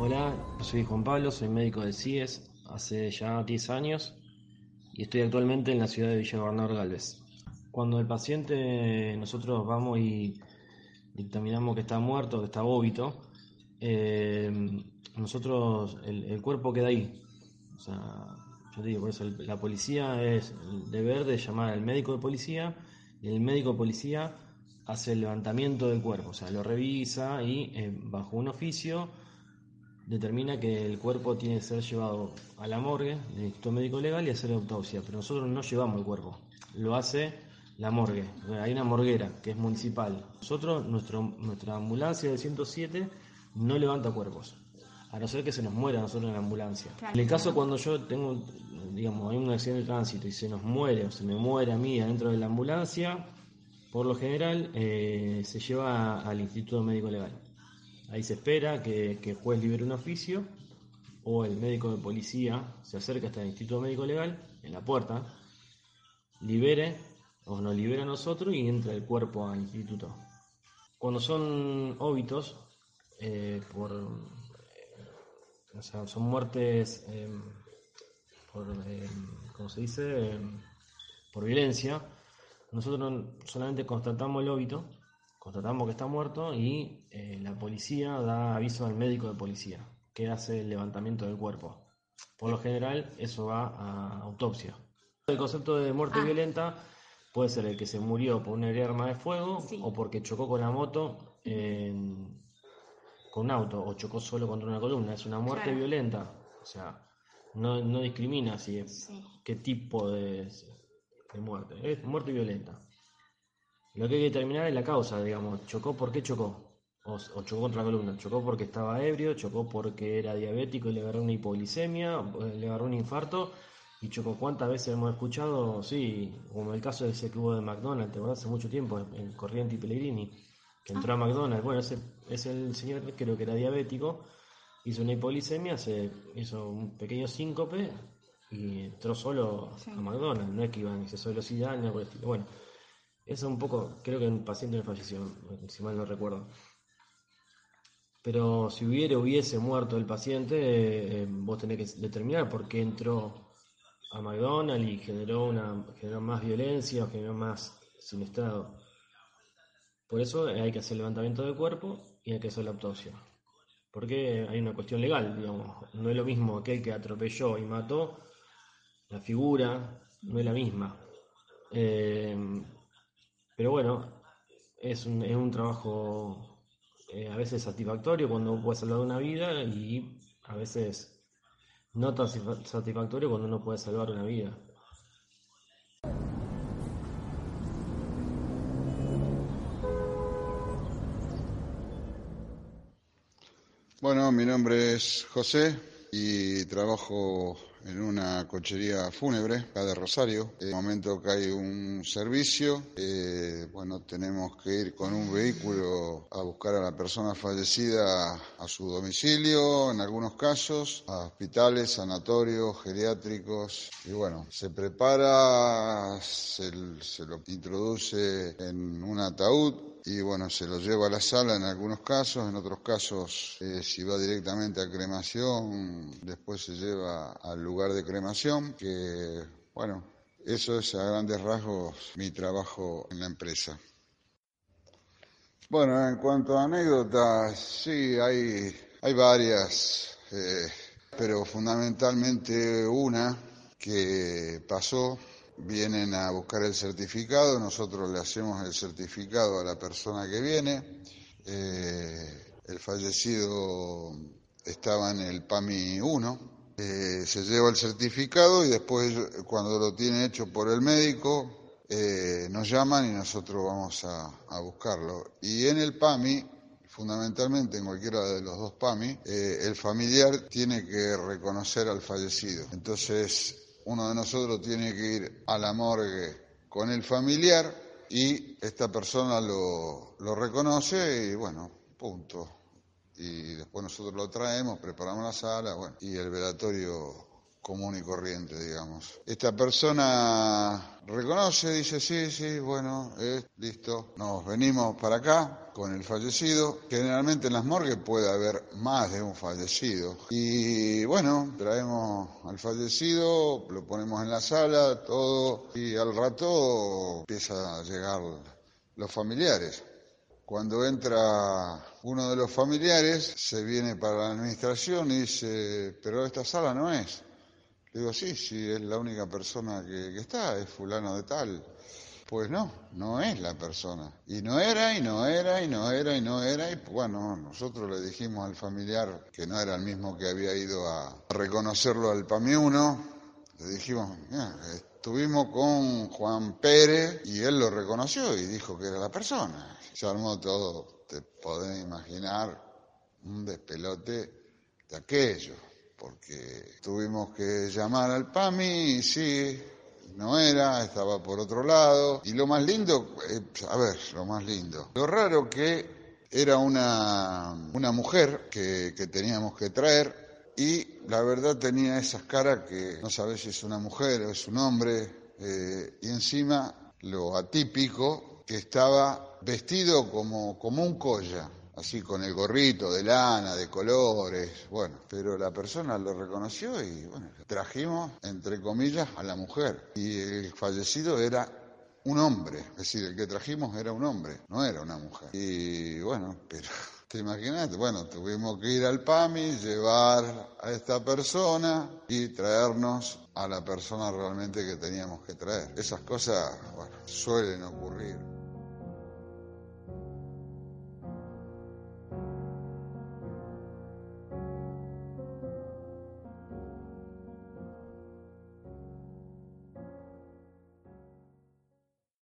Hola, soy Juan Pablo, soy médico de CIES hace ya 10 años y estoy actualmente en la ciudad de Villa Gobernador Galvez. Cuando el paciente nosotros vamos y dictaminamos que está muerto, que está óbito, eh, nosotros el, cuerpo queda ahí. O sea, yo digo, por eso la policía es el deber de llamar al médico de policía y el médico de policía hace el levantamiento del cuerpo, o sea, lo revisa y eh, bajo un oficio determina que el cuerpo tiene que ser llevado a la morgue del Instituto Médico Legal y hacer autopsia, pero nosotros no llevamos el cuerpo, lo hace la morgue, hay una morguera que es municipal. Nosotros, nuestro, nuestra ambulancia del 107 no levanta cuerpos, a no ser que se nos muera a nosotros en la ambulancia. En el caso cuando yo tengo, digamos, hay un accidente de tránsito y se nos muere o se me muere a mí adentro de la ambulancia, por lo general eh, se lleva al Instituto Médico Legal. Ahí se espera que, el juez libere un oficio o el médico de policía se acerca hasta el Instituto Médico Legal, en la puerta, libere o nos libera a nosotros y entra el cuerpo al instituto. Cuando son óbitos, eh, por, eh, o sea, son muertes eh, por, eh, ¿cómo se dice? Eh, por violencia, nosotros no- solamente constatamos el óbito, constatamos que está muerto y eh, la policía da aviso al médico de policía que hace el levantamiento del cuerpo. Por lo general, eso va a autopsia. El concepto de muerte Ah. violenta puede ser el que se murió por una herida de arma de fuego Sí. o porque chocó con la moto en- con un auto o chocó solo contra una columna. Es una muerte Claro. violenta. O sea, no, no discrimina si es Sí. qué tipo de, de muerte. Es muerte violenta. Lo que hay que determinar es la causa, digamos. ¿Chocó por qué chocó? O, o chocó contra la columna. ¿Chocó porque estaba ebrio? ¿Chocó porque era diabético y le agarró una hipoglicemia? ¿Le agarró un infarto? ¿Y chocó cuántas veces hemos escuchado? Sí, como el caso de ese que hubo de McDonald's, ¿te? Hace mucho tiempo, en Corriente y Pellegrini, que entró a McDonald's. Bueno, ese es el señor, creo que era diabético, hizo una hipoglicemia, se hizo un pequeño síncope y entró solo Sí. a McDonald's. No es que iba en exceso de velocidad, ni por el estilo. Bueno, eso un poco, creo que un paciente falleció, si mal no recuerdo. Pero si hubiera, hubiese muerto el paciente, eh, vos tenés que determinar por qué entró a McDonald's y generó, una, generó más violencia o generó más siniestrado. Por eso hay que hacer levantamiento del cuerpo y hay que hacer la autopsia. Porque hay una cuestión legal, digamos. No es lo mismo aquel que atropelló y mató, la figura no es la misma. Eh, pero bueno, es un, es un trabajo eh, a veces satisfactorio cuando uno puede salvar una vida y a veces no tan satisfa- satisfactorio cuando uno puede salvar una vida. Bueno, mi nombre es José y trabajo en una cochería fúnebre acá de Rosario. En el momento que hay un servicio, eh, bueno, tenemos que ir con un vehículo a buscar a la persona fallecida a su domicilio, en algunos casos, a hospitales, sanatorios, geriátricos. Y bueno, se prepara, se, se lo introduce en un ataúd y bueno, se lo lleva a la sala en algunos casos, en otros casos, eh, si va directamente a cremación, después se lleva al lugar de cremación, que bueno, eso es a grandes rasgos mi trabajo en la empresa. Bueno, en cuanto a anécdotas, sí, hay, hay varias. eh, pero fundamentalmente una que pasó, vienen a buscar el certificado, nosotros le hacemos el certificado a la persona que viene, eh, el fallecido estaba en el PAMI 1, eh, se lleva el certificado y después cuando lo tiene hecho por el médico eh, nos llaman y nosotros vamos a, buscarlo. Y en el PAMI, fundamentalmente en cualquiera de los dos PAMI, el familiar tiene que reconocer al fallecido. Entonces uno de nosotros tiene que ir a la morgue con el familiar y esta persona lo, reconoce y bueno, punto. Y después nosotros lo traemos, preparamos la sala, bueno, y el velatorio común y corriente, digamos. Esta persona reconoce, dice, sí, sí, bueno, es listo, nos venimos para acá con el fallecido. Generalmente en las morgues puede haber más de un fallecido. Y bueno, traemos al fallecido, lo ponemos en la sala, todo, y al rato empieza a llegar los familiares. Cuando entra uno de los familiares, se viene para la administración y dice, pero esta sala no es. Le digo, sí, sí, es la única persona que, está, es fulano de tal. Pues no, no es la persona. Y no era, y no era, y no era, y no era. Y bueno, nosotros le dijimos al familiar que no era el mismo que había ido a reconocerlo al PAMI 1. Le dijimos, estuvimos con Juan Pérez y él lo reconoció y dijo que era la persona se armó todo, te podés imaginar, un despelote de aquello, porque tuvimos que llamar al PAMI y sí, no era, estaba por otro lado. Y lo más lindo, eh, a ver, lo más lindo, lo raro que era una, una mujer que, que teníamos que traer y la verdad tenía esas caras que no sabes si es una mujer o es un hombre, eh, y encima lo atípico que estaba vestido como, como un colla, así con el gorrito de lana, de colores, bueno, pero la persona lo reconoció y bueno, trajimos, entre comillas, a la mujer. Y el fallecido era un hombre, es decir, el que trajimos era un hombre, no era una mujer. Y bueno, pero ¿Te imaginas? Bueno, tuvimos que ir al PAMI, llevar a esta persona y traernos a la persona realmente que teníamos que traer. Esas cosas, suelen ocurrir.